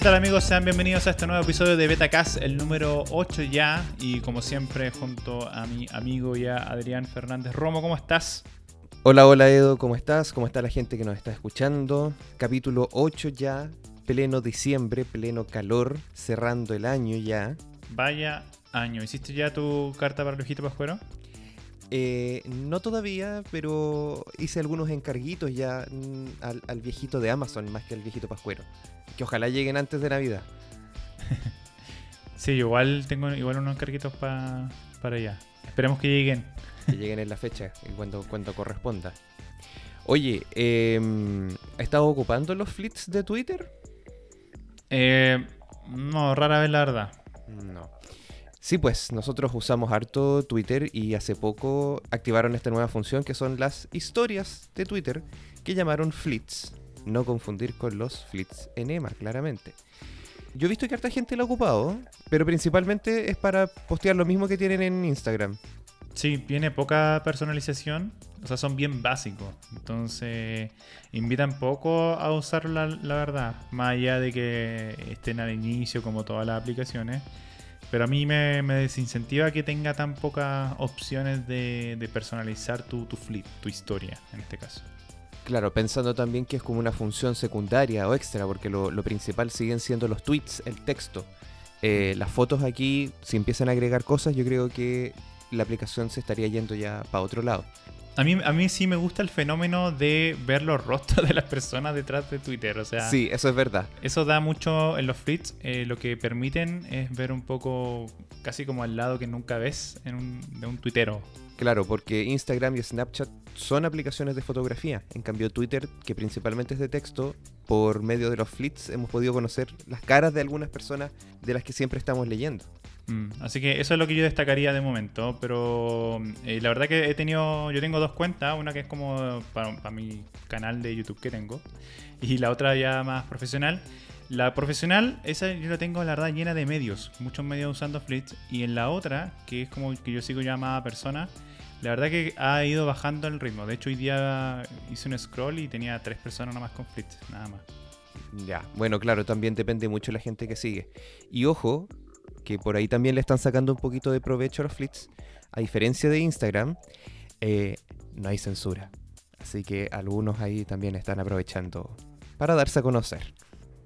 ¿Qué tal amigos? Sean bienvenidos a este nuevo episodio de Betacast, el número 8 ya. Y como siempre, junto a mi amigo ya Adrián Fernández Romo, ¿cómo estás? Hola, hola Edo, ¿cómo estás? ¿Cómo está la gente que nos está escuchando? Capítulo 8 ya, pleno diciembre, pleno calor, cerrando el año ya. Vaya año. ¿Hiciste ya tu carta para el viejito pascuero? Eh, no todavía, pero hice algunos encarguitos ya mm, al, al viejito de Amazon más que al viejito pascuero. Que ojalá lleguen antes de Navidad. Sí, igual tengo igual unos encarguitos pa- para allá. Esperemos que lleguen. Que lleguen en la fecha cuando, cuando corresponda. Oye, eh, ¿has estado ocupando los flits de Twitter? Eh, no, rara vez la verdad. No. Sí, pues nosotros usamos harto Twitter y hace poco activaron esta nueva función que son las historias de Twitter que llamaron flits. No confundir con los flits en EMA, claramente. Yo he visto que harta gente lo ha ocupado, pero principalmente es para postear lo mismo que tienen en Instagram. Sí, tiene poca personalización. O sea, son bien básicos. Entonces, invitan poco a usarlo, la, la verdad. Más allá de que estén al inicio, como todas las aplicaciones. Pero a mí me, me desincentiva que tenga tan pocas opciones de, de personalizar tu, tu flip, tu historia, en este caso. Claro, pensando también que es como una función secundaria o extra, porque lo, lo principal siguen siendo los tweets, el texto. Eh, las fotos aquí, si empiezan a agregar cosas, yo creo que la aplicación se estaría yendo ya para otro lado. A mí, a mí sí me gusta el fenómeno de ver los rostros de las personas detrás de Twitter. O sea, Sí, eso es verdad. Eso da mucho en los flits. eh, lo que permiten es ver un poco, casi como al lado que nunca ves en un, de un tuitero. Claro, porque Instagram y Snapchat son aplicaciones de fotografía. En cambio, Twitter, que principalmente es de texto, por medio de los flits hemos podido conocer las caras de algunas personas de las que siempre estamos leyendo. Mm, Así que eso es lo que yo destacaría de momento. Pero eh, la verdad que he tenido, yo tengo dos cuentas. Una que es como para, mi canal de YouTube que tengo. Y la otra ya más profesional. La profesional, esa yo la tengo la verdad llena de medios. Muchos medios usando flits. Y en la otra, que es como que yo sigo llamada persona. La verdad que ha ido bajando el ritmo. De hecho, hoy día hice un scroll y tenía tres personas nada más con flits. Nada más. Ya, bueno, claro, también depende mucho de la gente que sigue. Y ojo, que por ahí también le están sacando un poquito de provecho a los flits. A diferencia de Instagram, eh, no hay censura. Así que algunos ahí también están aprovechando para darse a conocer.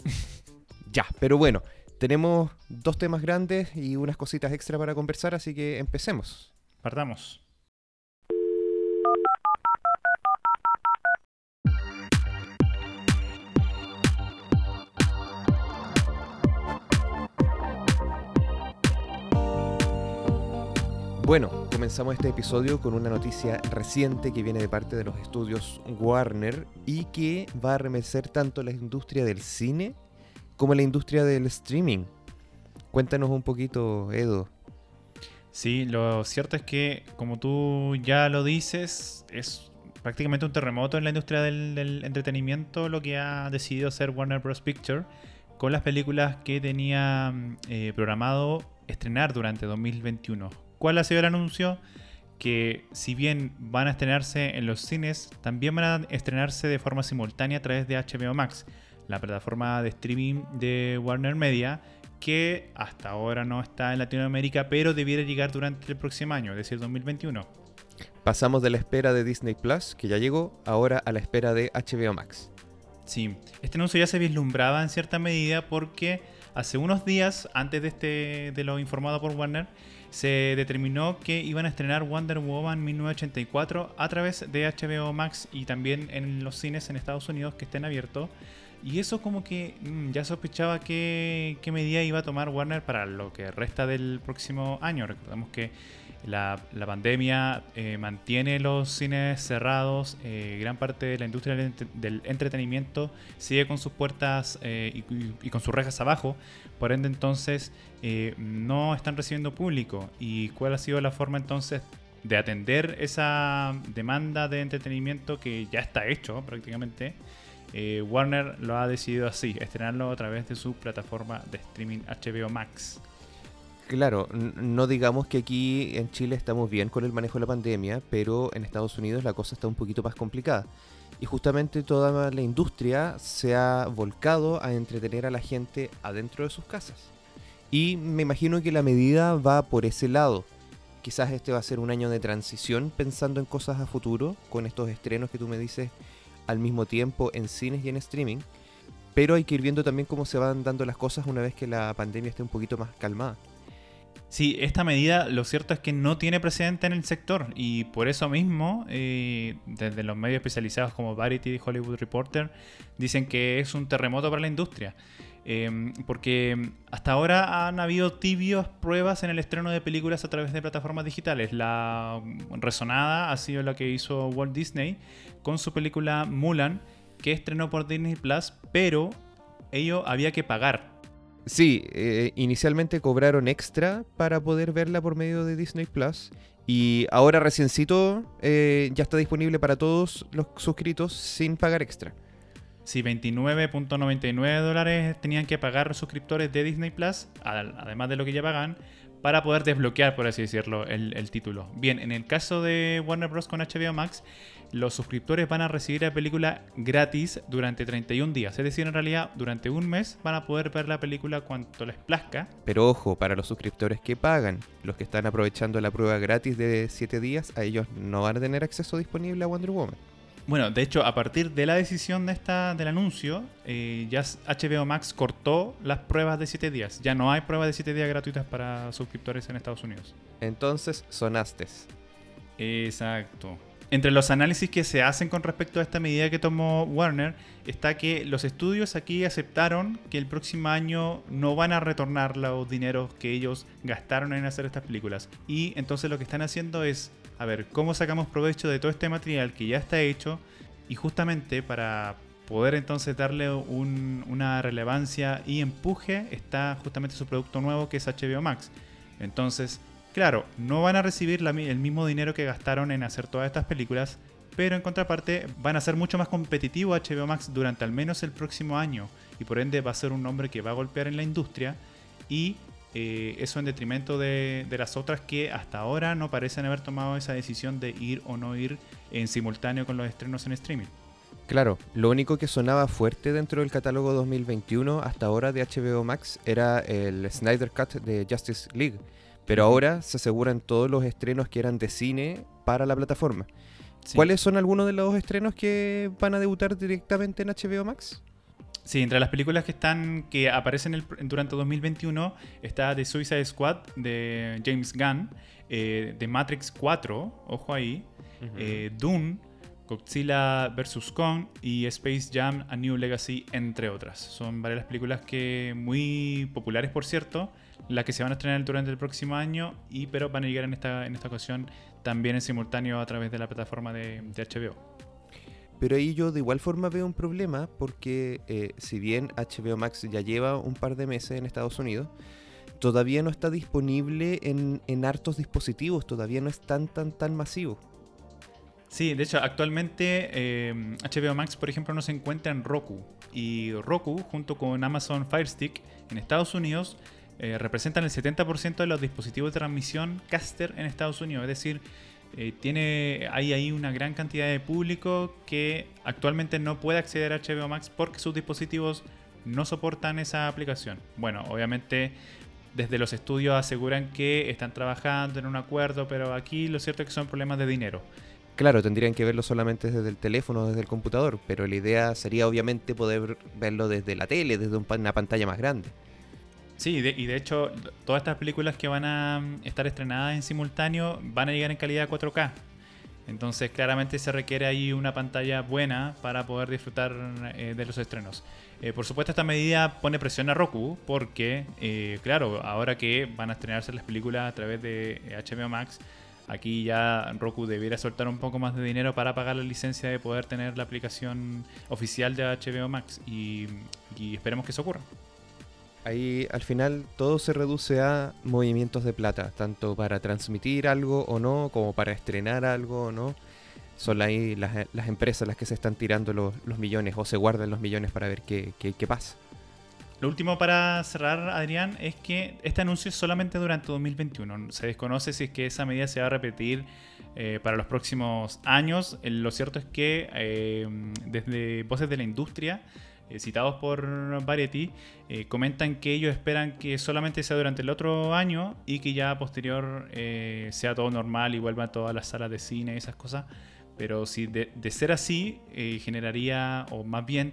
ya, pero bueno, tenemos dos temas grandes y unas cositas extra para conversar, así que empecemos. Partamos. Bueno, comenzamos este episodio con una noticia reciente que viene de parte de los estudios Warner y que va a arremecer tanto la industria del cine como la industria del streaming. Cuéntanos un poquito, Edo. Sí, lo cierto es que, como tú ya lo dices, es prácticamente un terremoto en la industria del, entretenimiento lo que ha decidido hacer Warner Bros. Picture con las películas que tenía mm, eh, programado estrenar durante 2021. ¿Cuál ha sido el anuncio? Que si bien van a estrenarse en los cines, también van a estrenarse de forma simultánea a través de HBO Max, la plataforma de streaming de Warner Media, que hasta ahora no está en Latinoamérica, pero debiera llegar durante el próximo año, es decir, 2021. Pasamos de la espera de Disney Plus, que ya llegó, ahora a la espera de HBO Max. Sí, este anuncio ya se vislumbraba en cierta medida porque hace unos días, antes de, este, de lo informado por Warner, se determinó que iban a estrenar Wonder Woman 1984 a través de HBO Max y también en los cines en Estados Unidos que estén abiertos. Y eso como que mm, ya sospechaba qué, qué medida iba a tomar Warner para lo que resta del próximo año. Recordemos que la, pandemia eh, mantiene los cines cerrados, eh, gran parte de la industria del, ent- del entretenimiento sigue con sus puertas eh, y, y- con sus rejas abajo, por ende entonces no están recibiendo público. ¿Y cuál ha sido la forma entonces de atender esa demanda de entretenimiento que ya está hecho prácticamente? Warner lo ha decidido así, estrenarlo a través de su plataforma de streaming HBO Max. Claro, no digamos que aquí en Chile estamos bien con el manejo de la pandemia, pero en Estados Unidos la cosa está un poquito más complicada. y justamente toda la industria se ha volcado a entretener a la gente adentro de sus casas. Y me imagino que la medida va por ese lado. Quizás este va a ser un año de transición pensando en cosas a futuro, con estos estrenos que tú me dices al mismo tiempo en cines y en streaming. Pero hay que ir viendo también cómo se van dando las cosas una vez que la pandemia esté un poquito más calmada. Sí, esta medida lo cierto es que no tiene precedente en el sector y por eso mismo, eh, desde los medios especializados como Variety y Hollywood Reporter, dicen que es un terremoto para la industria. Em, porque hasta ahora han habido tibios pruebas en el estreno de películas a través de plataformas digitales. La resonada ha sido la que hizo Walt Disney con su película Mulan, que estrenó por Disney Plus, pero ello había que pagar Sí, eh, inicialmente cobraron extra para poder verla por medio de Disney Plus. Y ahora reciencito eh, ya está disponible para todos los suscritos sin pagar extra. Sí, 29.99 dólares tenían que pagar suscriptores de Disney Plus, además de lo que ya pagan, para poder desbloquear, por así decirlo, el título. Bien, en el caso de Warner Bros. con HBO Max, los suscriptores van a recibir la película gratis durante 31 días. Es decir, en realidad, durante un mes van a poder ver la película cuanto les plazca. Pero ojo, para los suscriptores que pagan, los que están aprovechando la prueba gratis de 7 días, a ellos no van a tener acceso disponible a Wonder Woman. Bueno, de hecho, a partir de la decisión de esta, del anuncio, eh, ya HBO Max cortó las pruebas de 7 días. Ya no hay pruebas de 7 días gratuitas para suscriptores en Estados Unidos. Entonces, sonastes. Exacto. Entre los análisis que se hacen con respecto a esta medida que tomó Warner está que los estudios aquí aceptaron que el próximo año no van a retornar los dineros que ellos gastaron en hacer estas películas. Y entonces lo que están haciendo es, a ver, ¿cómo sacamos provecho de todo este material que ya está hecho? Y justamente para poder entonces darle una relevancia y empuje está justamente su producto nuevo que es HBO Max. Entonces Claro, no van a recibir el mismo dinero que gastaron en hacer todas estas películas, pero en contraparte van a ser mucho más competitivo HBO Max durante al menos el próximo año y por ende va a ser un nombre que va a golpear en la industria y eh, eso en detrimento de, de, las otras que hasta ahora no parecen haber tomado esa decisión de ir o no ir en simultáneo con los estrenos en streaming. Claro, lo único que sonaba fuerte dentro del catálogo 2021 hasta ahora de HBO Max era el Snyder Cut de Justice League pero ahora se aseguran todos los estrenos que eran de cine para la plataforma. ¿Cuáles son algunos de los estrenos que van a debutar directamente en HBO Max? Sí, entre las películas que están que aparecen durante 2021 está The Suicide Squad de James Gunn, eh, The Matrix 4, ojo ahí, eh, Dune, Godzilla vs. Kong y Space Jam A New Legacy, entre otras. Son varias películas que muy populares, por cierto, las que se van a estrenar durante el próximo año, y pero van a llegar en esta, en esta ocasión también en simultáneo a través de la plataforma de, HBO. Pero ahí yo de igual forma veo un problema porque eh, si bien HBO Max ya lleva un par de meses en Estados Unidos, todavía no está disponible en, en hartos dispositivos, todavía no es tan tan tan masivo. Sí, de hecho, actualmente HBO eh, Max, por ejemplo, no se encuentra en Roku. Y Roku, junto con Amazon Fire Stick, en Estados Unidos, eh, representan el 70% de los dispositivos de transmisión caster en Estados Unidos. Es decir, eh, tiene, hay ahí una gran cantidad de público que actualmente no puede acceder a HBO Max porque sus dispositivos no soportan esa aplicación. Bueno, obviamente desde los estudios aseguran que están trabajando en un acuerdo, pero aquí lo cierto es que son problemas de dinero. Claro, tendrían que verlo solamente desde el teléfono, desde el computador, pero la idea sería obviamente poder verlo desde la tele, desde una pantalla más grande. Sí, y de hecho, todas estas películas que van a mm, estar estrenadas en simultáneo van a llegar en calidad 4K. Entonces, claramente se requiere ahí una pantalla buena para poder disfrutar eh, de los estrenos. Eh, por supuesto, esta medida pone presión a Roku porque, eh, claro, ahora que van a estrenarse las películas a través de HBO Max, aquí ya Roku debiera soltar un poco más de dinero para pagar la licencia de poder tener la aplicación oficial de HBO Max y esperemos que eso ocurra. Ahí al final todo se reduce a movimientos de plata, tanto para transmitir algo o no, como para estrenar algo o no. Son ahí las, las empresas las que se están tirando los, millones o se guardan los millones para ver qué, qué, pasa. Lo último para cerrar, Adrián, es que este anuncio es solamente durante 2021. Se desconoce si es que esa medida se va a repetir eh, para los próximos años. Eh, lo cierto es que eh, desde voces de la industria, citados por Variety, comentan que ellos esperan que solamente sea durante el otro año y que ya posterior sea todo normal y vuelva a todas las salas de cine y esas cosas. Pero si de, de ser así, generaría, o más bien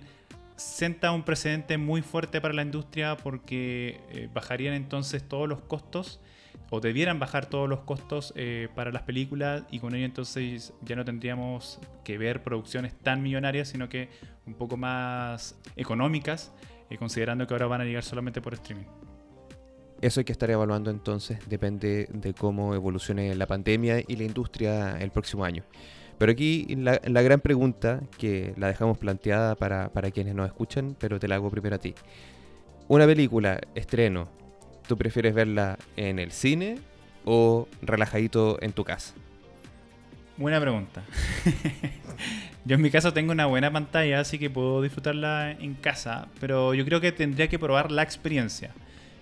senta un precedente muy fuerte para la industria porque bajarían entonces todos los costos o debieran bajar todos los costos eh, para las películas y con ello entonces ya no tendríamos que ver producciones tan millonarias, sino que un poco más económicas, eh, considerando que ahora van a llegar solamente por streaming. Eso hay que estar evaluando entonces, depende de cómo evolucione la pandemia y la industria el próximo año. Pero aquí la, gran pregunta, que la dejamos planteada para, para quienes nos escuchan, pero te la hago primero a ti. Una película, estreno, ¿Tú prefieres verla en el cine o relajadito en tu casa? Buena pregunta. yo en mi caso tengo una buena pantalla, así que puedo disfrutarla en casa, pero yo creo que tendría que probar la experiencia.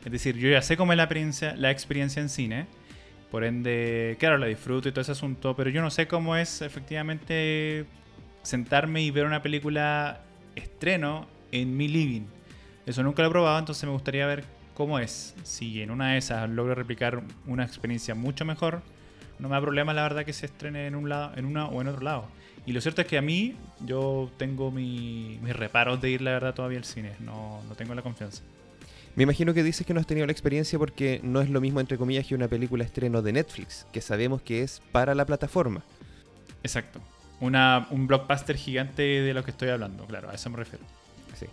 Es decir, yo ya sé cómo es la experiencia, la experiencia en cine, por ende, claro, la disfruto y todo ese asunto, pero yo no sé cómo es efectivamente sentarme y ver una película estreno en mi living. Eso nunca lo he probado, entonces me gustaría ver cómo es. Si en una de esas logro replicar una experiencia mucho mejor, no me da problema la verdad que se estrene en un lado, en una o en otro lado. Y lo cierto es que a mí yo tengo mis reparos de ir la verdad todavía al cine, no, no tengo la confianza. Me imagino que dices que no has tenido la experiencia porque no es lo mismo, entre comillas, que una película estreno de Netflix, que sabemos que es para la plataforma. Exacto. Una, un blockbuster gigante de lo que estoy hablando, claro, a eso me refiero. Sí.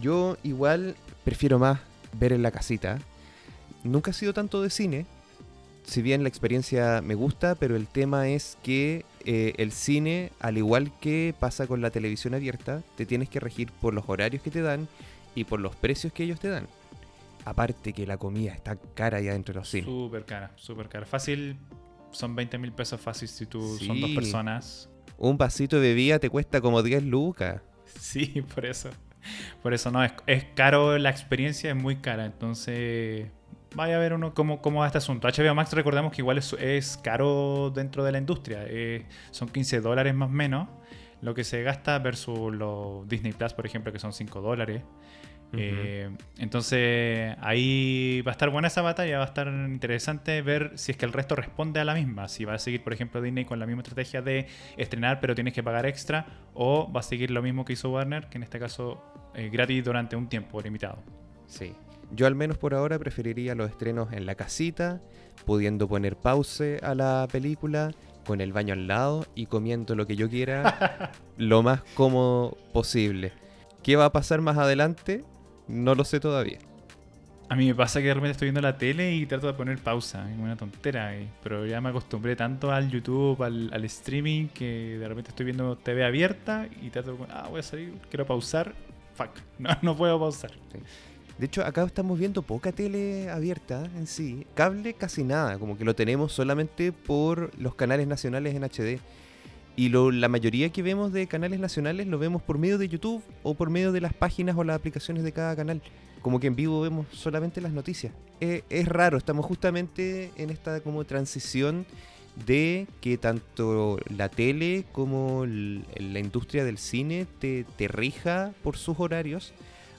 Yo igual prefiero más ver en la casita. Nunca ha sido tanto de cine, si bien la experiencia me gusta, pero el tema es que eh, el cine, al igual que pasa con la televisión abierta, te tienes que regir por los horarios que te dan y por los precios que ellos te dan. Aparte que la comida está cara ya entre los cines. Súper cara, súper cara. Fácil, son 20 mil pesos fácil si tú son dos personas. Un vasito de bebida te cuesta como 10 lucas. Sí, por eso. Por eso no, es, caro la experiencia, es muy cara. Entonces, vaya a ver uno cómo, cómo va este asunto. HBO Max, recordemos que igual es, es caro dentro de la industria. Eh, son 15 dólares más o menos lo que se gasta versus los Disney Plus, por ejemplo, que son 5 dólares. Eh, entonces ahí va a estar buena esa batalla, va a estar interesante ver si es que el resto responde a la misma, si va a seguir por ejemplo Disney con la misma estrategia de estrenar pero tienes que pagar extra o va a seguir lo mismo que hizo Warner, que en este caso eh, gratis durante un tiempo limitado. Sí, yo al menos por ahora preferiría los estrenos en la casita, pudiendo poner pause a la película con el baño al lado y comiendo lo que yo quiera lo más cómodo posible. ¿Qué va a pasar más adelante? No lo sé todavía. A mí me pasa que de repente estoy viendo la tele y trato de poner pausa, es una tontera, eh, pero ya me acostumbré tanto al YouTube, al, streaming, que de repente estoy viendo TV abierta y trato de, ah, voy a salir, quiero pausar, fuck, no, no puedo pausar. De hecho, acá estamos viendo poca tele abierta en sí, cable casi nada, como que lo tenemos solamente por los canales nacionales en HD. Y la mayoría que vemos de canales nacionales lo vemos por medio de YouTube o por medio de las páginas o las aplicaciones de cada canal. Como que en vivo vemos solamente las noticias. es raro, estamos justamente en esta como transición de que tanto la tele como la industria del cine te, te rija por sus horarios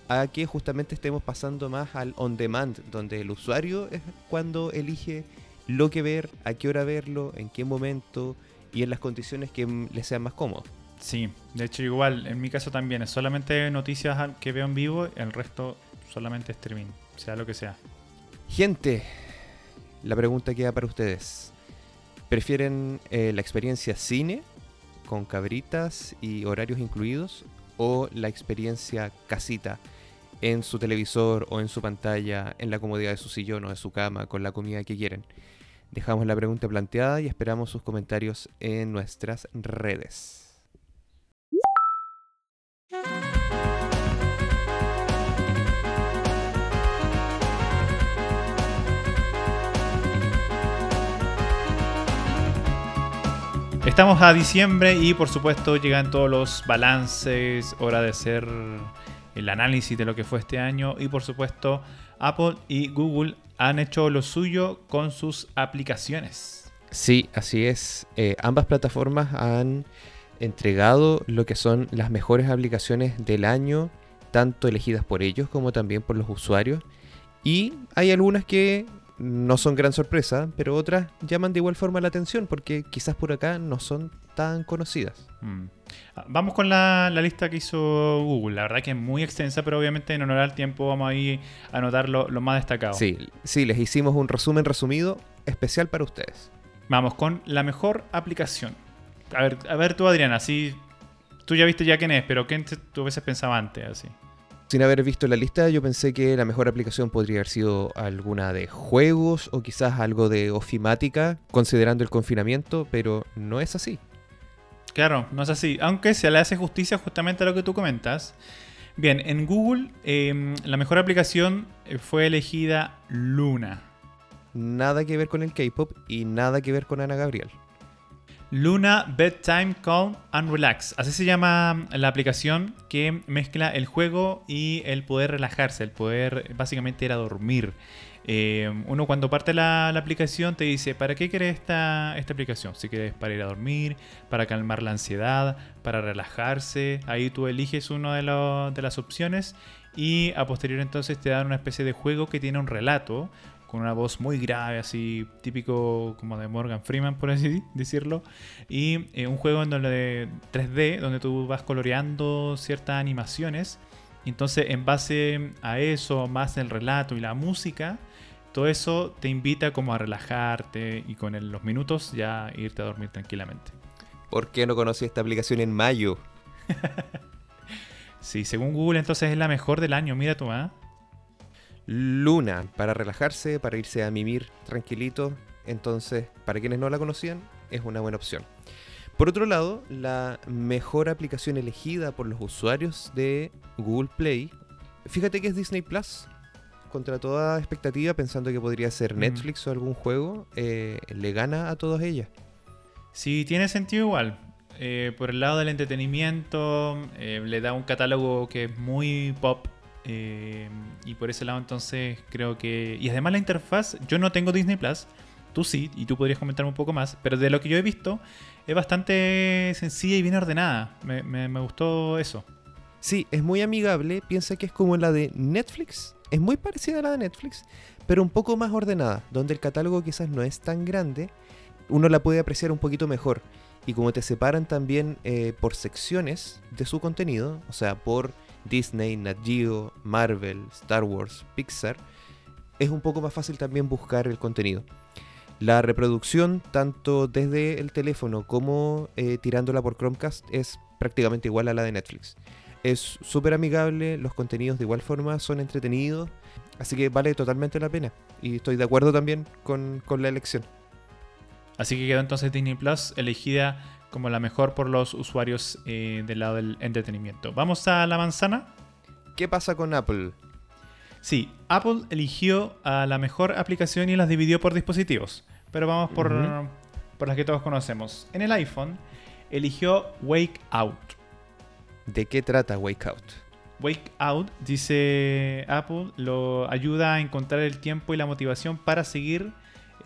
a que justamente estemos pasando más al on demand, donde el usuario es cuando elige lo que ver, a qué hora verlo, en qué momento, y en las condiciones que les sean más cómodos. Sí, de hecho igual, en mi caso también, es solamente noticias que veo en vivo, el resto solamente streaming, sea lo que sea. Gente, la pregunta queda para ustedes. ¿Prefieren eh, la experiencia cine, con cabritas y horarios incluidos, o la experiencia casita, en su televisor o en su pantalla, en la comodidad de su sillón o de su cama, con la comida que quieren? Dejamos la pregunta planteada y esperamos sus comentarios en nuestras redes. Estamos a diciembre y por supuesto llegan todos los balances, hora de hacer el análisis de lo que fue este año y por supuesto Apple y Google han hecho lo suyo con sus aplicaciones. Sí, así es. Eh, ambas plataformas han entregado lo que son las mejores aplicaciones del año, tanto elegidas por ellos como también por los usuarios. Y hay algunas que no son gran sorpresa, pero otras llaman de igual forma la atención porque quizás por acá no son tan conocidas. Mm. Ah, Vamos con la, la lista que hizo Google. La verdad que es muy extensa, pero obviamente en honor al tiempo vamos ahí a anotar lo, lo más destacado. Sí, sí, les hicimos un resumen resumido especial para ustedes. Vamos con la mejor aplicación. A ver, a ver tú, Adriana, así. Tú ya viste ya quién es, pero ¿quién tú a veces pensaba antes? Así. Sin haber visto la lista, yo pensé que la mejor aplicación podría haber sido alguna de juegos o quizás algo de ofimática, considerando el confinamiento, pero no es así. Claro, no es así. Aunque se le hace justicia justamente a lo que tú comentas. Bien, en Google eh, la mejor aplicación eh, fue elegida Luna. Nada que ver con el K-pop y nada que ver con Ana Gabriel. Luna Bedtime Calm and Relax. Así se llama la aplicación que mezcla el juego y el poder relajarse, el poder básicamente ir a dormir. Eh, uno cuando parte la, aplicación te dice, ¿para qué quieres esta, esta aplicación? Si quieres para ir a dormir, para calmar la ansiedad, para relajarse. Ahí tú eliges una de, de las opciones y a posterior entonces te dan una especie de juego que tiene un relato con una voz muy grave, así típico como de Morgan Freeman, por así decirlo. Y eh, un juego en donde 3D, donde tú vas coloreando ciertas animaciones. Entonces, en base a eso, más el relato y la música, todo eso te invita como a relajarte y con el- los minutos ya irte a dormir tranquilamente. ¿Por qué no conocí esta aplicación en mayo? Sí, según Google, entonces es la mejor del año. Mira tú, ¿ah? Luna, para relajarse, para irse a mimir tranquilito. Entonces, para quienes no la conocían, es una buena opción. Por otro lado, la mejor aplicación elegida por los usuarios de Google Play, fíjate que es Disney Plus. Contra toda expectativa, pensando que podría ser Mm. Netflix o algún juego, eh, le gana a todas ellas. Sí, tiene sentido igual. Eh, por el lado del entretenimiento, eh, le da un catálogo que es muy pop. Eh, y por ese lado entonces creo que... Y además la interfaz, yo no tengo Disney Plus, tú sí, y tú podrías comentarme un poco más, pero de lo que yo he visto es bastante sencilla y bien ordenada. Me, me- gustó eso. Sí, es muy amigable, piensa que es como la de Netflix, es muy parecida a la de Netflix, pero un poco más ordenada, donde el catálogo quizás no es tan grande, uno la puede apreciar un poquito mejor. Y como te separan también eh, por secciones de su contenido, o sea, por Disney, Nat Geo, Marvel, Star Wars, Pixar, es un poco más fácil también buscar el contenido. La reproducción, tanto desde el teléfono como eh, tirándola por Chromecast, es prácticamente igual a la de Netflix. Es súper amigable, los contenidos de igual forma son entretenidos, así que vale totalmente la pena. Y estoy de acuerdo también con, con la elección. Así que quedó entonces Disney Plus elegida como la mejor por los usuarios eh, del lado del entretenimiento. Vamos a la manzana. ¿Qué pasa con Apple? Sí, Apple eligió a la mejor aplicación y las dividió por dispositivos. Pero vamos por, por las que todos conocemos. En el iPhone eligió Wake Out. ¿De qué trata Wake Out? Wake Out, dice Apple, lo ayuda a encontrar el tiempo y la motivación para seguir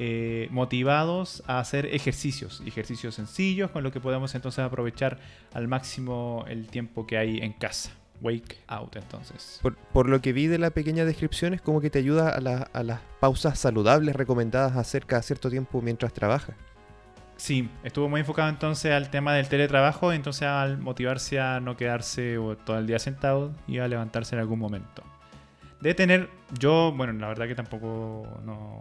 eh, motivados a hacer ejercicios. Ejercicios sencillos con lo que podemos entonces aprovechar al máximo el tiempo que hay en casa. Wake Out entonces. Por, por lo que vi de la pequeña descripción, es como que te ayuda a, la- a las pausas saludables recomendadas a hacer cada cierto tiempo mientras trabajas. Sí, estuvo muy enfocado entonces al tema del teletrabajo, entonces al motivarse a no quedarse todo el día sentado y a levantarse en algún momento. Debe tener, yo, bueno, la verdad que tampoco no,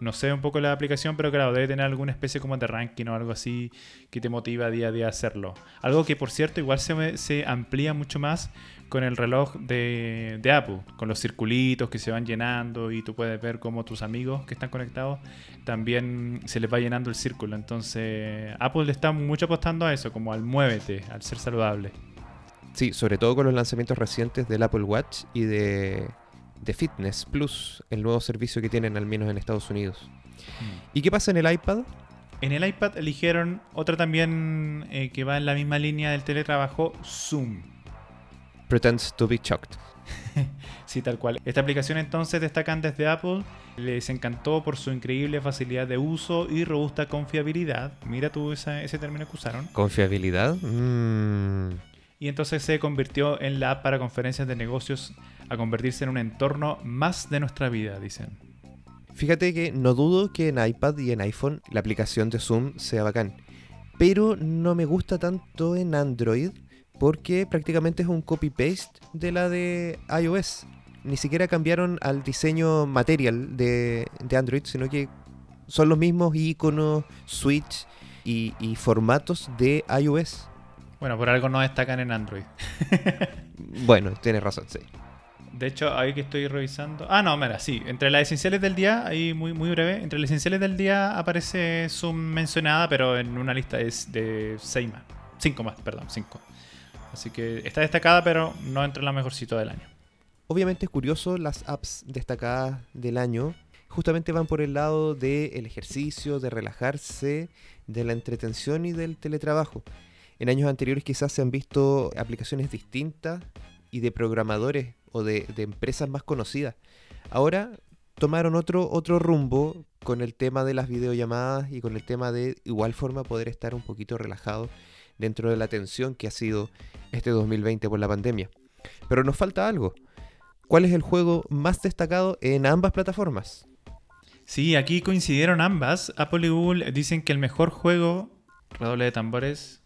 no sé un poco la aplicación, pero claro, debe tener alguna especie como de ranking o algo así que te motiva día a día a hacerlo. Algo que por cierto igual se, amplía mucho más con el reloj de, de Apple, con los circulitos que se van llenando y tú puedes ver cómo tus amigos que están conectados también se les va llenando el círculo. Entonces, Apple le está mucho apostando a eso, como al muévete, al ser saludable. Sí, sobre todo con los lanzamientos recientes del Apple Watch y de, de Fitness Plus, el nuevo servicio que tienen al menos en Estados Unidos. ¿Y qué pasa en el iPad? En el iPad eligieron otra también eh, que va en la misma línea del teletrabajo, Zoom. pretends to be shocked. sí, tal cual. Esta aplicación entonces destacan desde Apple. Les encantó por su increíble facilidad de uso y robusta confiabilidad. Mira tú ese término que usaron. ¿Confiabilidad? Mm. Y entonces se convirtió en la app para conferencias de negocios a convertirse en un entorno más de nuestra vida, dicen. Fíjate que no dudo que en iPad y en iPhone la aplicación de Zoom sea bacán. Pero no me gusta tanto en Android porque prácticamente es un copy-paste de la de iOS. Ni siquiera cambiaron al diseño material de, Android, sino que son los mismos iconos, switch y, formatos de iOS. Bueno, por algo no destacan en Android. bueno, tienes razón, sí. De hecho, ahí que estoy revisando. Ah, no, mira, sí. Entre las esenciales del día, ahí muy, muy breve. Entre las esenciales del día aparece Zoom mencionada, pero en una lista es de 6 más. 5 más, perdón, 5. Así que está destacada, pero no entra en la mejorcito del año. Obviamente es curioso, las apps destacadas del año justamente van por el lado del ejercicio, de relajarse, de la entretención y del teletrabajo. En años anteriores quizás se han visto aplicaciones distintas y de programadores o de, empresas más conocidas. Ahora tomaron otro, otro rumbo con el tema de las videollamadas y con el tema de igual forma poder estar un poquito relajado dentro de la tensión que ha sido este 2020 por la pandemia. Pero nos falta algo. ¿Cuál es el juego más destacado en ambas plataformas? Sí, aquí coincidieron ambas. Apple y Google dicen que el mejor juego, redoble de tambores,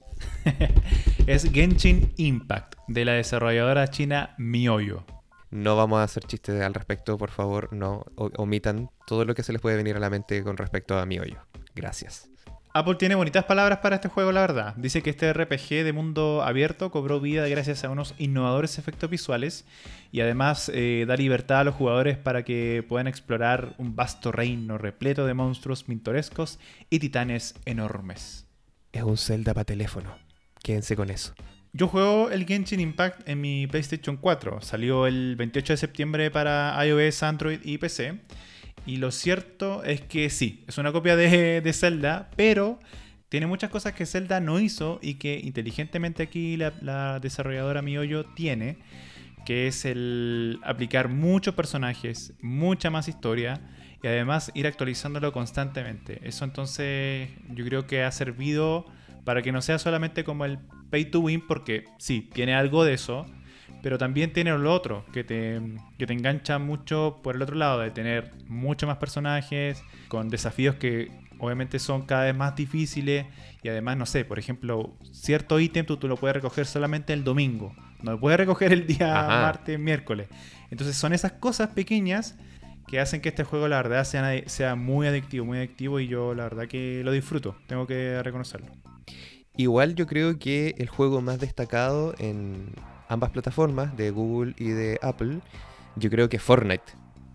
es Genshin Impact, de la desarrolladora china MiHoYo. No vamos a hacer chistes al respecto, por favor, no omitan todo lo que se les puede venir a la mente con respecto a MiHoYo. Gracias. Apple tiene bonitas palabras para este juego, la verdad. Dice que este RPG de mundo abierto cobró vida gracias a unos innovadores efectos visuales y además eh, da libertad a los jugadores para que puedan explorar un vasto reino repleto de monstruos pintorescos y titanes enormes. Es un Zelda para teléfono. Quédense con eso. Yo juego el Genshin Impact en mi PlayStation 4. Salió el 28 de septiembre para iOS, Android y PC. Y lo cierto es que sí, es una copia de, Zelda, pero tiene muchas cosas que Zelda no hizo y que inteligentemente aquí la, desarrolladora MiHoYo tiene, que es el aplicar muchos personajes, mucha más historia y además ir actualizándolo constantemente. Eso entonces yo creo que ha servido para que no sea solamente como el pay to win, porque sí, tiene algo de eso, pero también tiene lo otro, que te, que te engancha mucho por el otro lado, de tener muchos más personajes, con desafíos que obviamente son cada vez más difíciles y además, no sé, por ejemplo, cierto ítem tú, tú lo puedes recoger solamente el domingo, no lo puedes recoger el día martes, miércoles. Entonces son esas cosas pequeñas que hacen que este juego la verdad sea, sea muy adictivo, muy adictivo y yo la verdad que lo disfruto, tengo que reconocerlo. Igual yo creo que el juego más destacado en, ambas plataformas, de Google y de Apple, yo creo que Fortnite.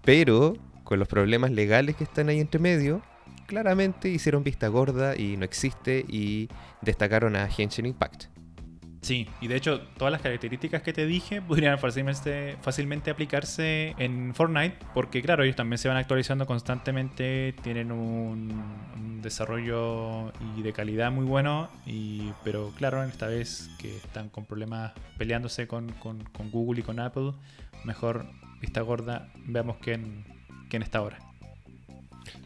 Pero con los problemas legales que están ahí entre medio, claramente hicieron vista gorda y no existe y destacaron a Genshin Impact. Sí, y de hecho todas las características que te dije podrían fácilmente, fácilmente aplicarse en Fortnite, porque claro, ellos también se van actualizando constantemente, tienen un, desarrollo y de calidad muy bueno, y, pero claro, esta vez que están con problemas peleándose con, Google y con Apple, mejor vista gorda, veamos quién, quién está ahora.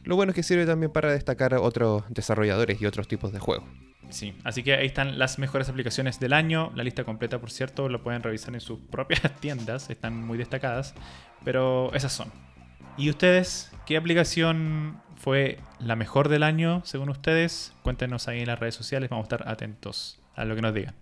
Lo bueno es que sirve también para destacar otros desarrolladores y otros tipos de juegos. Sí, así que ahí están las mejores aplicaciones del año. La lista completa, por cierto, lo pueden revisar en sus propias tiendas, están muy destacadas, pero esas son. ¿Y ustedes qué aplicación fue la mejor del año según ustedes? Cuéntenos ahí en las redes sociales, vamos a estar atentos a lo que nos digan.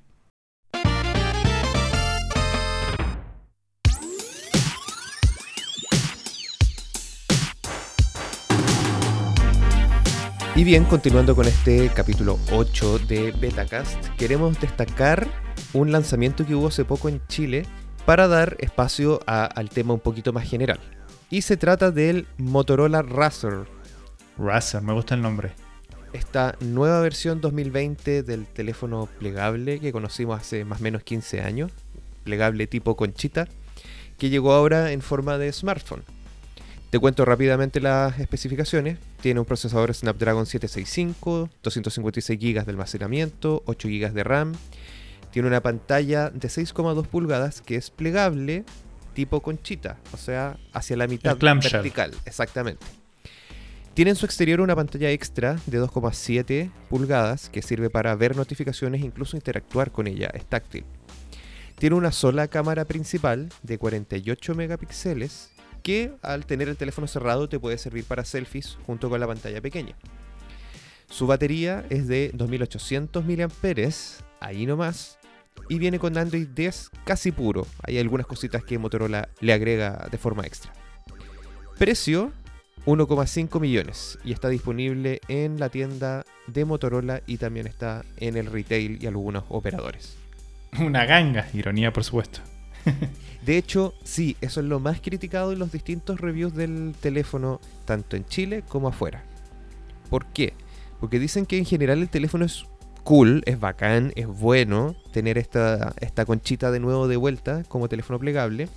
Y bien, continuando con este capítulo 8 de Betacast, queremos destacar un lanzamiento que hubo hace poco en Chile para dar espacio al tema un poquito más general. Y se trata del Motorola Razr. Razr, me gusta el nombre. Esta nueva versión 2020 del teléfono plegable que conocimos hace más o menos 15 años, plegable tipo conchita, que llegó ahora en forma de smartphone. Te cuento rápidamente las especificaciones. Tiene un procesador Snapdragon 765, 256 GB de almacenamiento, 8 GB de RAM. Tiene una pantalla de 6,2 pulgadas que es plegable tipo conchita, o sea, hacia la mitad vertical, exactamente. Tiene en su exterior una pantalla extra de 2,7 pulgadas que sirve para ver notificaciones e incluso interactuar con ella, es táctil. Tiene una sola cámara principal de 48 megapíxeles que al tener el teléfono cerrado te puede servir para selfies junto con la pantalla pequeña. Su batería es de 2800 mAh, ahí nomás, y viene con Android 10 casi puro. Hay algunas cositas que Motorola le agrega de forma extra. Precio 1,5 millones y está disponible en la tienda de Motorola y también está en el retail y algunos operadores. Una ganga, ironía por supuesto. de hecho, sí, eso es lo más criticado en los distintos reviews del teléfono, tanto en Chile como afuera. ¿Por qué? Porque dicen que en general el teléfono es cool, es bacán, es bueno tener esta, esta conchita de nuevo de vuelta como teléfono plegable,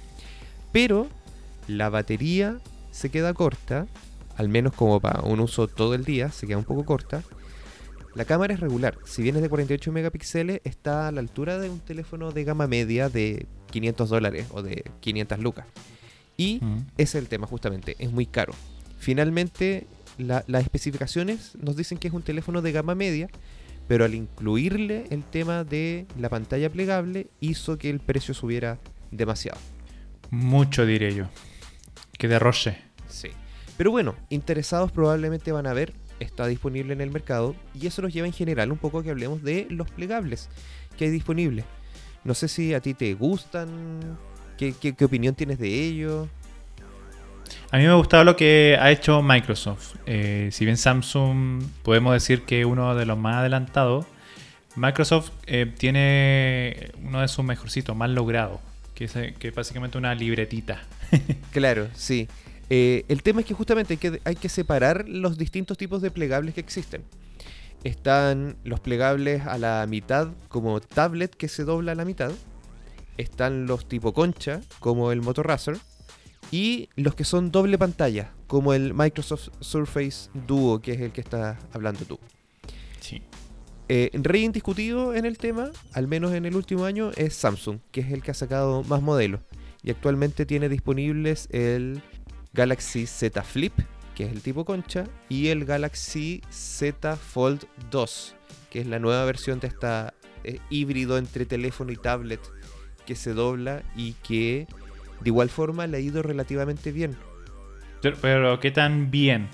pero la batería se queda corta, al menos como para un uso todo el día, se queda un poco corta. La cámara es regular, si bien es de 48 megapíxeles, está a la altura de un teléfono de gama media de 500 dólares o de 500 lucas. Y mm. ese es el tema justamente, es muy caro. Finalmente, las especificaciones nos dicen que es un teléfono de gama media, pero al incluirle el tema de la pantalla plegable hizo que el precio subiera demasiado. Mucho diré yo. Que derroche. Sí. Pero bueno, interesados probablemente van a ver, está disponible en el mercado y eso nos lleva en general un poco a que hablemos de los plegables que hay disponibles. No sé si a ti te gustan, qué, qué, opinión tienes de ellos. A mí me ha gustado lo que ha hecho Microsoft. Eh, si bien Samsung podemos decir que es uno de los más adelantados, Microsoft eh, tiene uno de sus mejorcitos, más logrado, que es, que es básicamente una libretita. claro, sí. Eh, el tema es que justamente hay que, hay que separar los distintos tipos de plegables que existen. Están los plegables a la mitad como tablet que se dobla a la mitad. Están los tipo concha como el Moto Racer. Y los que son doble pantalla como el Microsoft Surface Duo que es el que estás hablando tú. Sí. Eh, rey indiscutido en el tema, al menos en el último año, es Samsung, que es el que ha sacado más modelos y actualmente tiene disponibles el Galaxy Z Flip, que es el tipo concha, y el Galaxy Z Fold 2, que es la nueva versión de esta eh, híbrido entre teléfono y tablet que se dobla y que de igual forma le ha ido relativamente bien. Pero, ¿qué tan bien?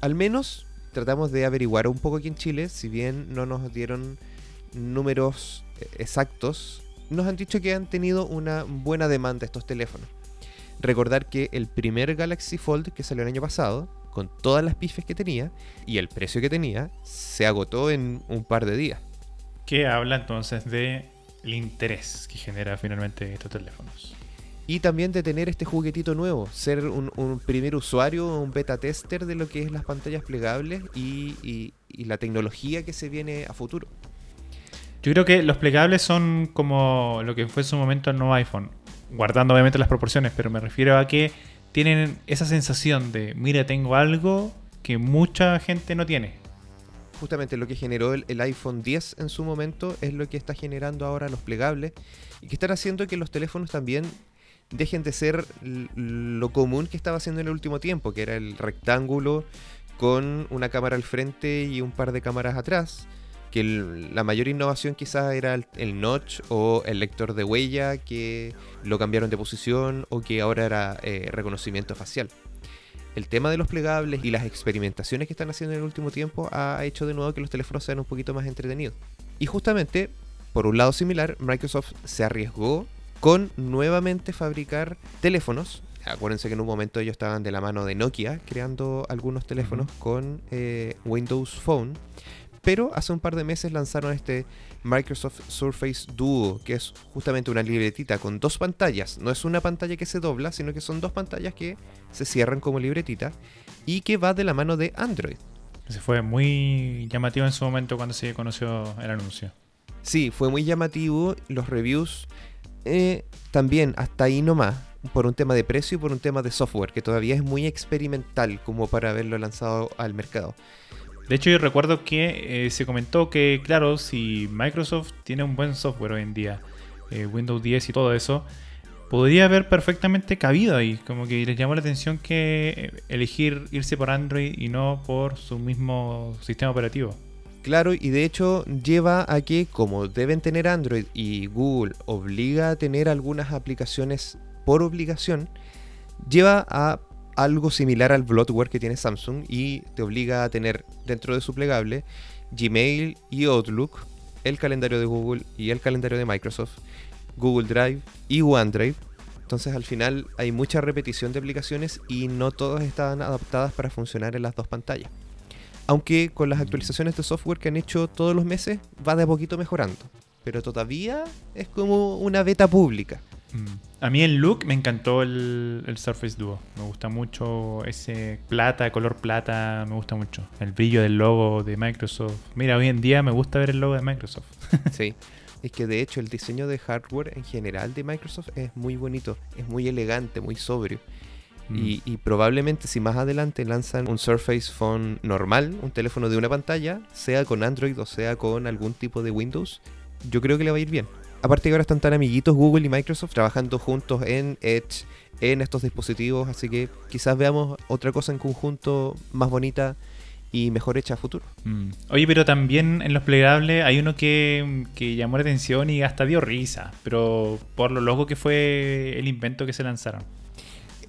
Al menos tratamos de averiguar un poco aquí en Chile, si bien no nos dieron números eh, exactos nos han dicho que han tenido una buena demanda estos teléfonos. Recordar que el primer Galaxy Fold que salió el año pasado, con todas las pifes que tenía y el precio que tenía, se agotó en un par de días. ¿Qué habla entonces de el interés que genera finalmente estos teléfonos? Y también de tener este juguetito nuevo, ser un, primer usuario, un beta tester de lo que es las pantallas plegables y la tecnología que se viene a futuro. Yo creo que los plegables son como lo que fue en su momento el nuevo iPhone, guardando obviamente las proporciones, pero me refiero a que tienen esa sensación de, mira, tengo algo que mucha gente no tiene. Justamente lo que generó el, iPhone 10 en su momento es lo que está generando ahora los plegables y que están haciendo que los teléfonos también dejen de ser lo común que estaba haciendo en el último tiempo, que era el rectángulo con una cámara al frente y un par de cámaras atrás que la mayor innovación quizás era el, notch o el lector de huella que lo cambiaron de posición o que ahora era eh, reconocimiento facial. El tema de los plegables y las experimentaciones que están haciendo en el último tiempo ha hecho de nuevo que los teléfonos sean un poquito más entretenidos. Y justamente, por un lado similar, Microsoft se arriesgó con nuevamente fabricar teléfonos. Acuérdense que en un momento ellos estaban de la mano de Nokia creando algunos teléfonos con eh, Windows Phone pero hace un par de meses lanzaron este Microsoft Surface Duo, que es justamente una libretita con dos pantallas. No es una pantalla que se dobla, sino que son dos pantallas que se cierran como libretita y que va de la mano de Android. Se fue muy llamativo en su momento cuando se conoció el anuncio. Sí, fue muy llamativo. Los reviews eh, también hasta ahí nomás. Por un tema de precio y por un tema de software, que todavía es muy experimental como para haberlo lanzado al mercado. De hecho, yo recuerdo que eh, se comentó que, claro, si Microsoft tiene un buen software hoy en día, eh, Windows 10 y todo eso, podría haber perfectamente cabido ahí. Como que les llamó la atención que eh, elegir irse por Android y no por su mismo sistema operativo. Claro, y de hecho lleva a que como deben tener Android y Google obliga a tener algunas aplicaciones por obligación, lleva a algo similar al bloatware que tiene Samsung y te obliga a tener dentro de su plegable Gmail y Outlook, el calendario de Google y el calendario de Microsoft, Google Drive y OneDrive. Entonces al final hay mucha repetición de aplicaciones y no todas están adaptadas para funcionar en las dos pantallas. Aunque con las actualizaciones de software que han hecho todos los meses va de a poquito mejorando. Pero todavía es como una beta pública. Mm. A mí el look me encantó el, Surface Duo. Me gusta mucho ese plata, color plata, me gusta mucho. El brillo del logo de Microsoft. Mira, hoy en día me gusta ver el logo de Microsoft. sí. Es que de hecho el diseño de hardware en general de Microsoft es muy bonito, es muy elegante, muy sobrio. Mm. Y, y, probablemente si más adelante lanzan un Surface Phone normal, un teléfono de una pantalla, sea con Android o sea con algún tipo de Windows, yo creo que le va a ir bien. Aparte que ahora están tan amiguitos Google y Microsoft trabajando juntos en Edge, en estos dispositivos, así que quizás veamos otra cosa en conjunto más bonita y mejor hecha a futuro. Mm. Oye, pero también en los plegables hay uno que, llamó la atención y hasta dio risa, pero por lo loco que fue el invento que se lanzaron.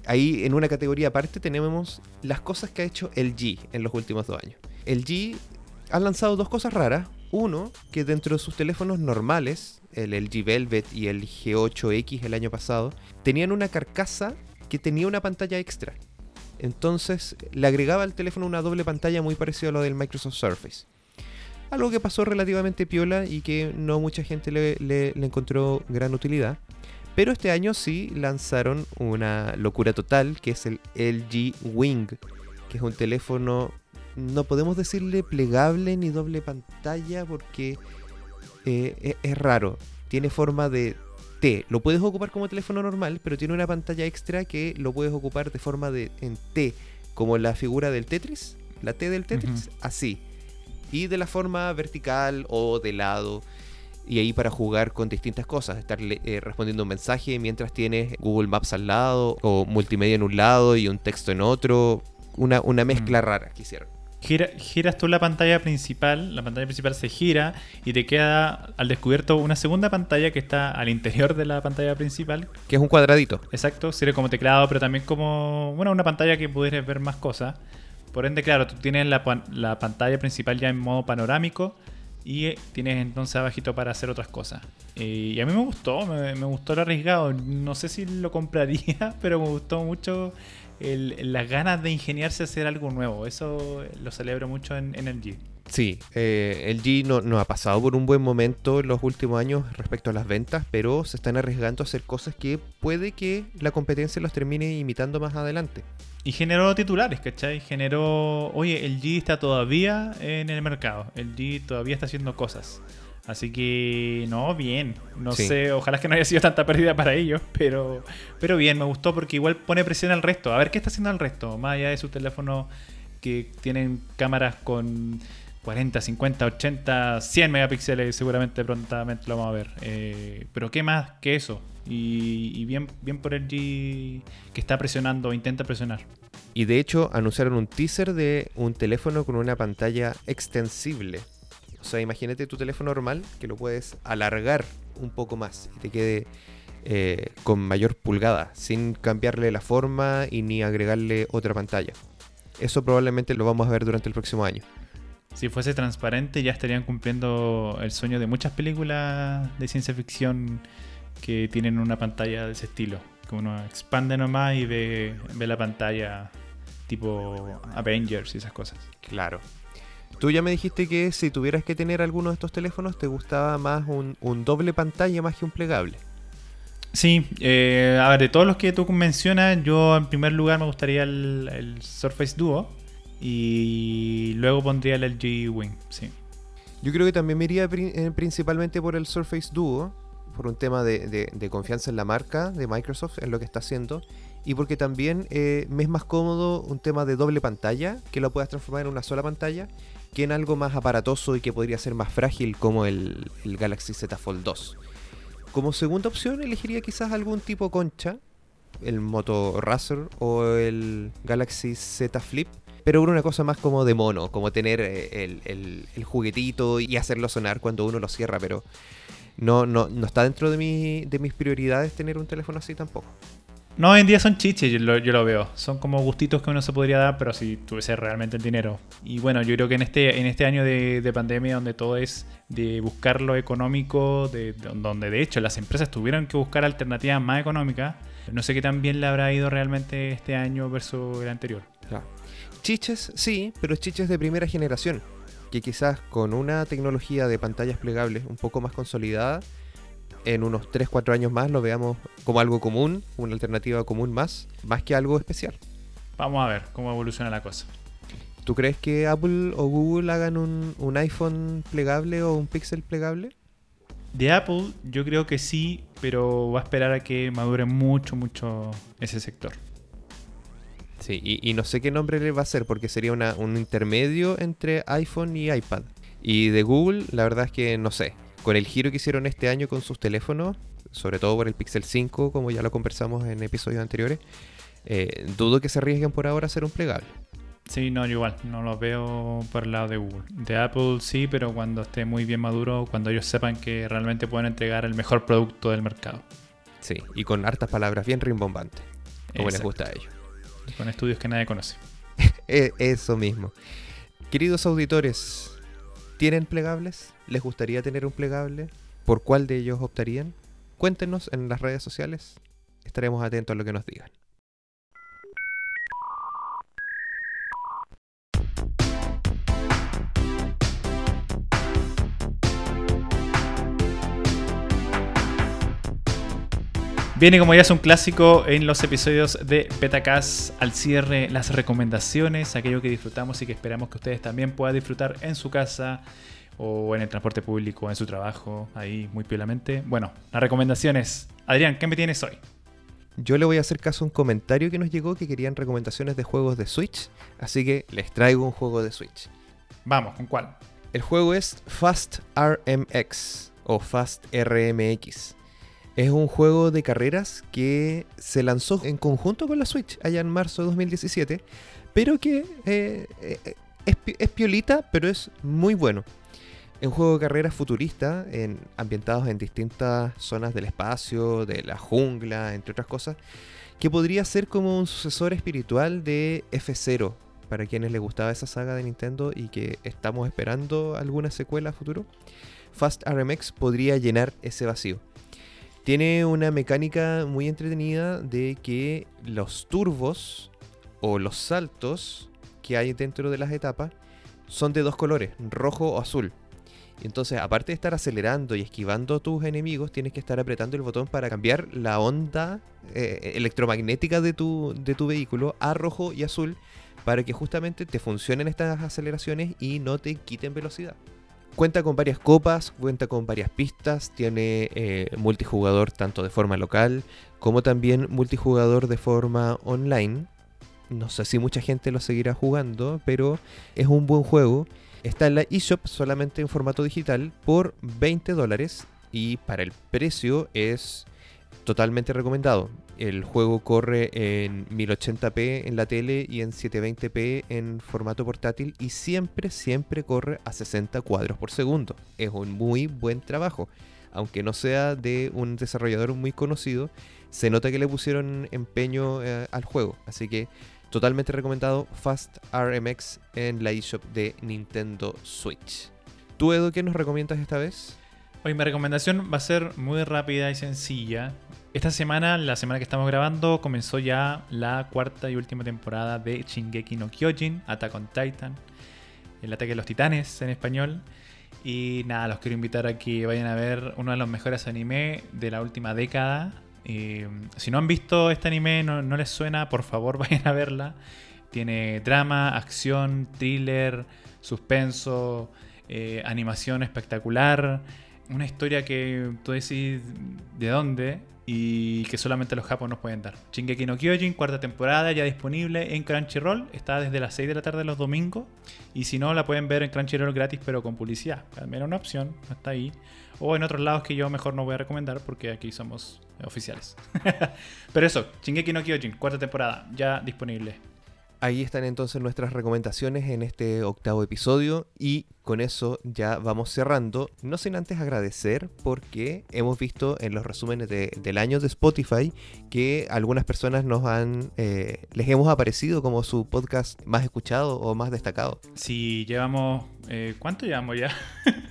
Ahí en una categoría aparte tenemos las cosas que ha hecho el G en los últimos dos años. El G ha lanzado dos cosas raras. Uno, que dentro de sus teléfonos normales, el LG Velvet y el G8X el año pasado, tenían una carcasa que tenía una pantalla extra. Entonces le agregaba al teléfono una doble pantalla muy parecida a lo del Microsoft Surface. Algo que pasó relativamente piola y que no mucha gente le, le encontró gran utilidad. Pero este año sí lanzaron una locura total, que es el LG Wing, que es un teléfono no podemos decirle plegable ni doble pantalla porque eh, e-, es, raro. Tiene forma de T. Lo puedes ocupar como teléfono normal, pero tiene una pantalla extra que lo puedes ocupar de forma de en T, como la figura del Tetris, la T del Tetris, así. Y de la forma vertical o de lado. Y ahí para jugar con distintas cosas, estar eh, respondiendo un mensaje mientras tienes Google Maps al lado, o multimedia en un lado y un texto en otro. Una, una mezcla rara que hicieron giras tú la pantalla principal, la pantalla principal se gira y te queda al descubierto una segunda pantalla que está al interior de la pantalla principal. Que es un cuadradito. Exacto, sirve como teclado, pero también como, bueno, una pantalla que pudieras ver más cosas. Por ende, claro, tú tienes la, la pantalla principal ya en modo panorámico y tienes entonces abajito para hacer otras cosas. Y a mí me gustó, me, me gustó el arriesgado. No sé si lo compraría, pero me gustó mucho las ganas de ingeniarse a hacer algo nuevo. Eso lo celebro mucho en, el G. Sí, eh, el G no, no, ha pasado por un buen momento en los últimos años respecto a las ventas, pero se están arriesgando a hacer cosas que puede que la competencia los termine imitando más adelante. Y generó titulares, ¿cachai? Generó, oye, el G está todavía en el mercado, el G todavía está haciendo cosas. Así que, no, bien. No sé, ojalá que no haya sido tanta pérdida para ellos, pero, pero bien, me gustó porque igual pone presión al resto. A ver qué está haciendo el resto, más allá de sus teléfonos que tienen cámaras con 40, 50, 80, 100 megapíxeles, seguramente prontamente lo vamos a ver. Eh, pero qué más que eso. Y, bien, bien por el G que está presionando, intenta presionar. Y de hecho anunciaron un teaser de un teléfono con una pantalla extensible o sea, imagínate tu teléfono normal que lo puedes alargar un poco más y te quede eh, con mayor pulgada, sin cambiarle la forma y ni agregarle otra pantalla. Eso probablemente lo vamos a ver durante el próximo año. Si fuese transparente ya estarían cumpliendo el sueño de muchas películas de ciencia ficción que tienen una pantalla de ese estilo. Que uno expande nomás y ve, ve la pantalla tipo Avengers y esas cosas. Claro, Tú ya me dijiste que si tuvieras que tener alguno de estos teléfonos, te gustaba más un, doble pantalla más que un plegable. Sí, eh, a ver, de todos los que tú mencionas, yo en primer lugar me gustaría el, Surface Duo y luego pondría el LG Wing, sí. Yo creo que también me iría eh, principalmente por el Surface Duo, por un tema de, de, confianza en la marca de Microsoft, en lo que está haciendo, y porque también eh, me es más cómodo un tema de doble pantalla, que lo puedas transformar en una sola pantalla, que en algo más aparatoso y que podría ser más frágil como el, Galaxy Z Fold 2. Como segunda opción elegiría quizás algún tipo concha, el Moto Razer o el Galaxy Z Flip, pero una cosa más como de mono, como tener eh, el juguetito y hacerlo sonar cuando uno lo cierra, pero no, no, no está dentro de, mi, de mis prioridades tener un teléfono así tampoco. No, hoy en día son chiches, yo lo, veo. Son como gustitos que uno se podría dar, pero si tuviese realmente el dinero. Y bueno, yo creo que en este, en este año de, de pandemia, donde todo es de buscar lo económico, de, de- donde de hecho las empresas tuvieron que buscar alternativas más económicas, no sé qué tan bien le habrá ido realmente este año versus el anterior. Chiches, sí, pero chiches de primera generación, que quizás con una tecnología de pantallas plegables un poco más consolidada, en unos 3-4 años más lo veamos como algo común, una alternativa común más, más que algo especial. Vamos a ver cómo evoluciona la cosa. ¿Tú crees que Apple o Google hagan un, un iPhone plegable o un Pixel plegable? De Apple, yo creo que sí, pero va a esperar a que madure mucho, mucho ese sector. Sí, y, y no sé qué nombre le va a ser porque sería una- un intermedio entre iPhone y iPad. Y de Google, la verdad es que no sé. Con el giro que hicieron este año con sus teléfonos, sobre todo por el Pixel 5, como ya lo conversamos en episodios anteriores, eh, dudo que se arriesguen por ahora a hacer un plegable. Sí, no, yo igual, no los veo por el lado de Google. De Apple sí, pero cuando esté muy bien maduro, cuando ellos sepan que realmente pueden entregar el mejor producto del mercado. Sí, y con hartas palabras bien rimbombantes, como les gusta a ellos. Con estudios que nadie conoce. E- eso mismo. Queridos auditores, ¿tienen plegables? ¿Les gustaría tener un plegable? ¿Por cuál de ellos optarían? Cuéntenos en las redes sociales. Estaremos atentos a lo que nos digan. Viene como ya es un clásico en los episodios de Betacast al cierre las recomendaciones, aquello que disfrutamos y que esperamos que ustedes también puedan disfrutar en su casa o en el transporte público, en su trabajo, ahí muy piolamente. Bueno, las recomendaciones. Adrián, ¿qué me tienes hoy? Yo le voy a hacer caso a un comentario que nos llegó que querían recomendaciones de juegos de Switch, así que les traigo un juego de Switch. Vamos, ¿con cuál? El juego es Fast RMX o Fast RMX. Es un juego de carreras que se lanzó en conjunto con la Switch allá en marzo de 2017, pero que eh, eh, es, es piolita, pero es muy bueno. Un juego de carreras futurista, en, ambientados en distintas zonas del espacio, de la jungla, entre otras cosas, que podría ser como un sucesor espiritual de F0, para quienes les gustaba esa saga de Nintendo y que estamos esperando alguna secuela futuro. Fast RMX podría llenar ese vacío. Tiene una mecánica muy entretenida de que los turbos o los saltos que hay dentro de las etapas son de dos colores, rojo o azul. Entonces, aparte de estar acelerando y esquivando a tus enemigos, tienes que estar apretando el botón para cambiar la onda eh, electromagnética de tu vehículo a rojo y azul para que justamente te funcionen estas aceleraciones y no te quiten velocidad. Cuenta con varias copas, cuenta con varias pistas, tiene eh, multijugador tanto de forma local como también multijugador de forma online. No sé si mucha gente lo seguirá jugando, pero es un buen juego. Está en la eShop solamente en formato digital por 20 dólares y para el precio es totalmente recomendado. El juego corre en 1080p en la tele y en 720p en formato portátil y siempre, siempre corre a 60 cuadros por segundo. Es un muy buen trabajo. Aunque no sea de un desarrollador muy conocido, se nota que le pusieron empeño eh, al juego. Así que totalmente recomendado Fast RMX en la eShop de Nintendo Switch. ¿Tú, Edu, qué nos recomiendas esta vez? Hoy mi recomendación va a ser muy rápida y sencilla. Esta semana, la semana que estamos grabando, comenzó ya la cuarta y última temporada de Shingeki no Kyojin, Attack on Titan, el ataque de los titanes en español. Y nada, los quiero invitar a que vayan a ver uno de los mejores anime de la última década. Si no han visto este anime, no, no les suena, por favor vayan a verla. Tiene drama, acción, thriller, suspenso, eh, animación espectacular. Una historia que tú decís de dónde y que solamente los japoneses nos pueden dar. Shingeki no Kyojin, cuarta temporada, ya disponible en Crunchyroll. Está desde las 6 de la tarde los domingos. Y si no, la pueden ver en Crunchyroll gratis, pero con publicidad. Al menos una opción, está ahí. O en otros lados que yo mejor no voy a recomendar porque aquí somos oficiales. pero eso, Shingeki no Kyojin, cuarta temporada, ya disponible. Ahí están entonces nuestras recomendaciones en este octavo episodio y con eso ya vamos cerrando. No sin antes agradecer porque hemos visto en los resúmenes del año de Spotify que algunas personas nos han, eh, les hemos aparecido como su podcast más escuchado o más destacado. Sí, llevamos, eh, ¿cuánto llevamos ya?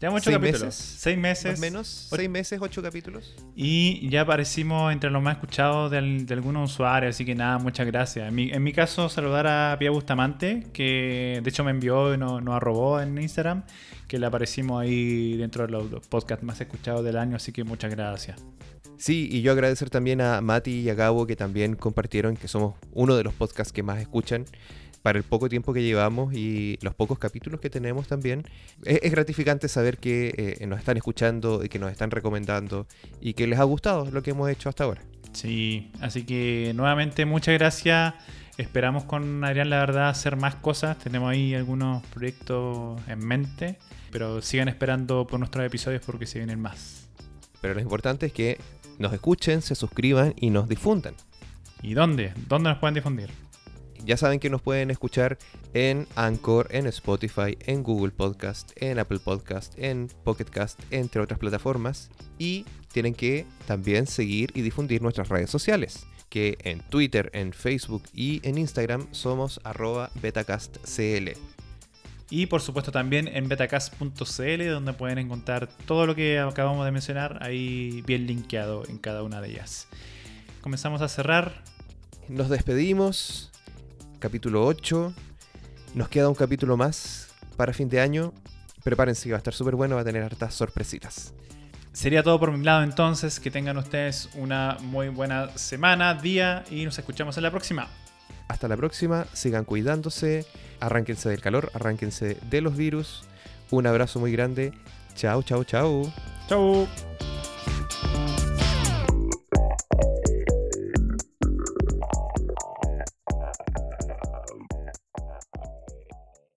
Llevamos ocho capítulos. Meses, seis meses. menos. Seis meses, ocho capítulos. Y ya aparecimos entre los más escuchados de, algunos usuarios, así que nada, muchas gracias. En mi, en mi caso, saludar a Pia Bustamante, que de hecho me envió y nos, nos arrobó en Instagram, que le aparecimos ahí dentro de los, podcasts más escuchados del año, así que muchas gracias. Sí, y yo agradecer también a Mati y a Gabo que también compartieron que somos uno de los podcasts que más escuchan para el poco tiempo que llevamos y los pocos capítulos que tenemos también, es, gratificante saber que eh, nos están escuchando y que nos están recomendando y que les ha gustado lo que hemos hecho hasta ahora. Sí, así que nuevamente muchas gracias. Esperamos con Adrián, la verdad, hacer más cosas. Tenemos ahí algunos proyectos en mente, pero sigan esperando por nuestros episodios porque se vienen más. Pero lo importante es que nos escuchen, se suscriban y nos difundan. ¿Y dónde? ¿Dónde nos pueden difundir? Ya saben que nos pueden escuchar en Anchor, en Spotify, en Google Podcast, en Apple Podcast, en Pocket Cast, entre otras plataformas. Y tienen que también seguir y difundir nuestras redes sociales, que en Twitter, en Facebook y en Instagram somos arroba betacastcl. Y por supuesto también en betacast.cl donde pueden encontrar todo lo que acabamos de mencionar ahí bien linkeado en cada una de ellas. Comenzamos a cerrar. Nos despedimos capítulo 8. Nos queda un capítulo más para fin de año. Prepárense, va a estar súper bueno, va a tener hartas sorpresitas. Sería todo por mi lado entonces. Que tengan ustedes una muy buena semana, día y nos escuchamos en la próxima. Hasta la próxima, sigan cuidándose, arránquense del calor, arránquense de los virus. Un abrazo muy grande. Chao, chao, chao. Chao.